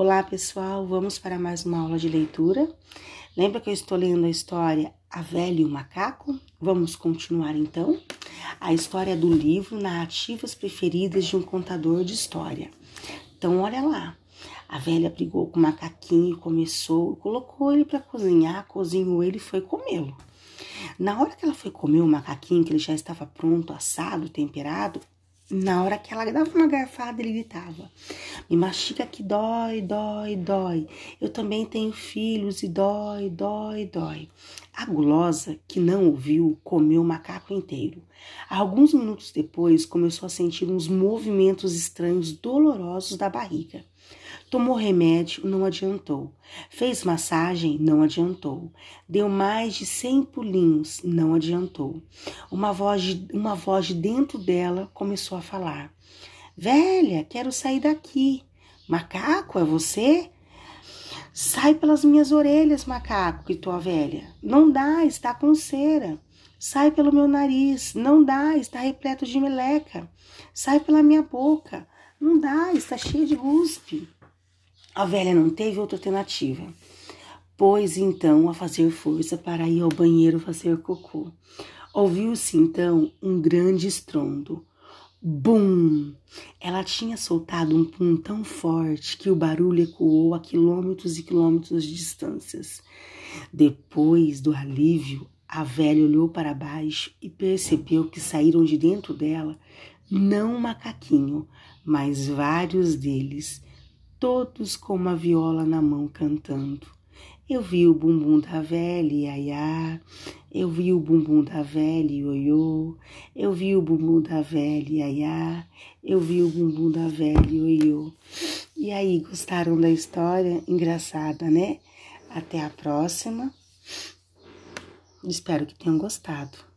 Olá, pessoal, vamos para mais uma aula de leitura. Lembra que eu estou lendo a história A Velha e o Macaco? Vamos continuar então. A história do livro Narrativas Preferidas de um Contador de História. Então, olha lá. A velha brigou com o macaquinho começou, colocou ele para cozinhar, cozinhou ele e foi comê-lo. Na hora que ela foi comer o macaquinho, que ele já estava pronto, assado, temperado, na hora que ela dava uma garfada, ele gritava: Me mastiga que dói, dói, dói. Eu também tenho filhos e dói, dói, dói. A gulosa, que não ouviu, comeu o macaco inteiro. Alguns minutos depois, começou a sentir uns movimentos estranhos dolorosos da barriga. Tomou remédio, não adiantou. Fez massagem, não adiantou. Deu mais de cem pulinhos, não adiantou. Uma voz, de, uma voz de dentro dela começou a falar: Velha, quero sair daqui. Macaco, é você? Sai pelas minhas orelhas, macaco, gritou a velha. Não dá, está com cera. Sai pelo meu nariz. Não dá, está repleto de meleca. Sai pela minha boca. Não dá, está cheio de guspe. A velha não teve outra alternativa. Pôs então a fazer força para ir ao banheiro fazer cocô. Ouviu-se então um grande estrondo. Bum! Ela tinha soltado um pum tão forte que o barulho ecoou a quilômetros e quilômetros de distâncias. Depois do alívio, a velha olhou para baixo e percebeu que saíram de dentro dela não um macaquinho, mas vários deles todos com uma viola na mão cantando. Eu vi o bumbum da velha, iaiá. Eu vi o bumbum da velha, ioiô. Eu vi o bumbum da velha, iaiá. Eu vi o bumbum da velha, ioiô. E aí, gostaram da história? Engraçada, né? Até a próxima. Espero que tenham gostado.